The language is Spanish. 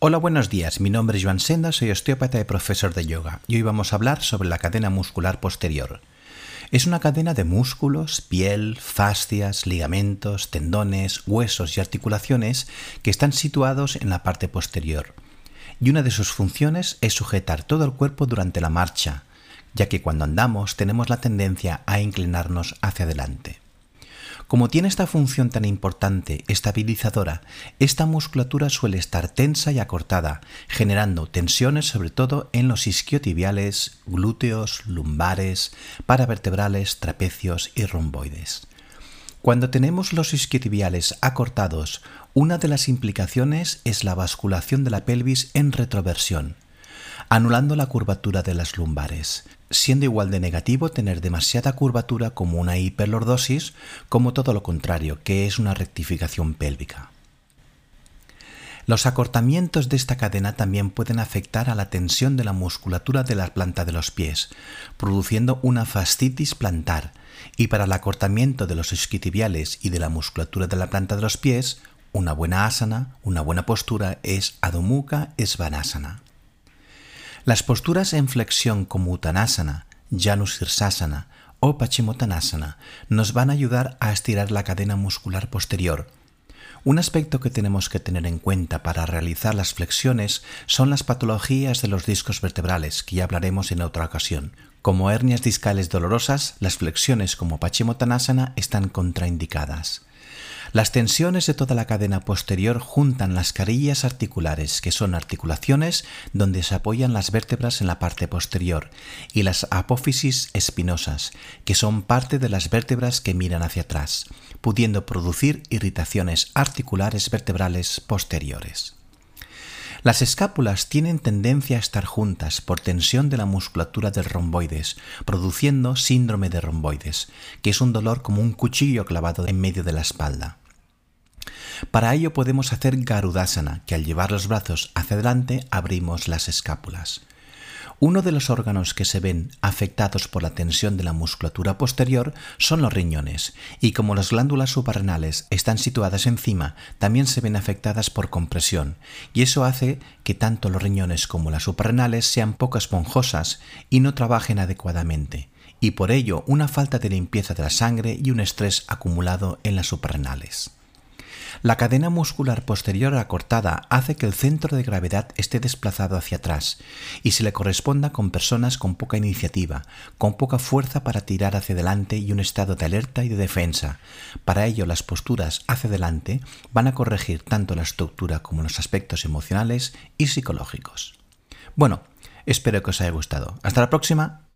Hola, buenos días. Mi nombre es Joan Senda, soy osteópata y profesor de yoga y hoy vamos a hablar sobre la cadena muscular posterior. Es una cadena de músculos, piel, fascias, ligamentos, tendones, huesos y articulaciones que están situados en la parte posterior. Y una de sus funciones es sujetar todo el cuerpo durante la marcha, ya que cuando andamos tenemos la tendencia a inclinarnos hacia adelante. Como tiene esta función tan importante, estabilizadora, esta musculatura suele estar tensa y acortada, generando tensiones sobre todo en los isquiotibiales, glúteos, lumbares, paravertebrales, trapecios y romboides. Cuando tenemos los isquiotibiales acortados, una de las implicaciones es la basculación de la pelvis en retroversión, anulando la curvatura de las lumbares, siendo igual de negativo tener demasiada curvatura como una hiperlordosis, como todo lo contrario, que es una rectificación pélvica. Los acortamientos de esta cadena también pueden afectar a la tensión de la musculatura de la planta de los pies, produciendo una fascitis plantar, y para el acortamiento de los isquiotibiales y de la musculatura de la planta de los pies, una buena asana, una buena postura es Adho Mukha Svanasana. Las posturas en flexión como Uttanasana, Janusirsasana o Paschimottanasana nos van a ayudar a estirar la cadena muscular posterior. Un aspecto que tenemos que tener en cuenta para realizar las flexiones son las patologías de los discos vertebrales, que ya hablaremos en otra ocasión. Como hernias discales dolorosas, las flexiones como Paschimottanasana están contraindicadas. Las tensiones de toda la cadena posterior juntan las carillas articulares, que son articulaciones donde se apoyan las vértebras en la parte posterior, y las apófisis espinosas, que son parte de las vértebras que miran hacia atrás, pudiendo producir irritaciones articulares vertebrales posteriores. Las escápulas tienen tendencia a estar juntas por tensión de la musculatura del romboides, produciendo síndrome de romboides, que es un dolor como un cuchillo clavado en medio de la espalda. Para ello podemos hacer Garudasana, que al llevar los brazos hacia adelante abrimos las escápulas. Uno de los órganos que se ven afectados por la tensión de la musculatura posterior son los riñones, y como las glándulas suprarrenales están situadas encima, también se ven afectadas por compresión, y eso hace que tanto los riñones como las suprarrenales sean poco esponjosas y no trabajen adecuadamente, y por ello una falta de limpieza de la sangre y un estrés acumulado en las suprarrenales. La cadena muscular posterior acortada hace que el centro de gravedad esté desplazado hacia atrás y se le corresponda con personas con poca iniciativa, con poca fuerza para tirar hacia adelante y un estado de alerta y de defensa. Para ello las posturas hacia adelante van a corregir tanto la estructura como los aspectos emocionales y psicológicos. Bueno, espero que os haya gustado. Hasta la próxima.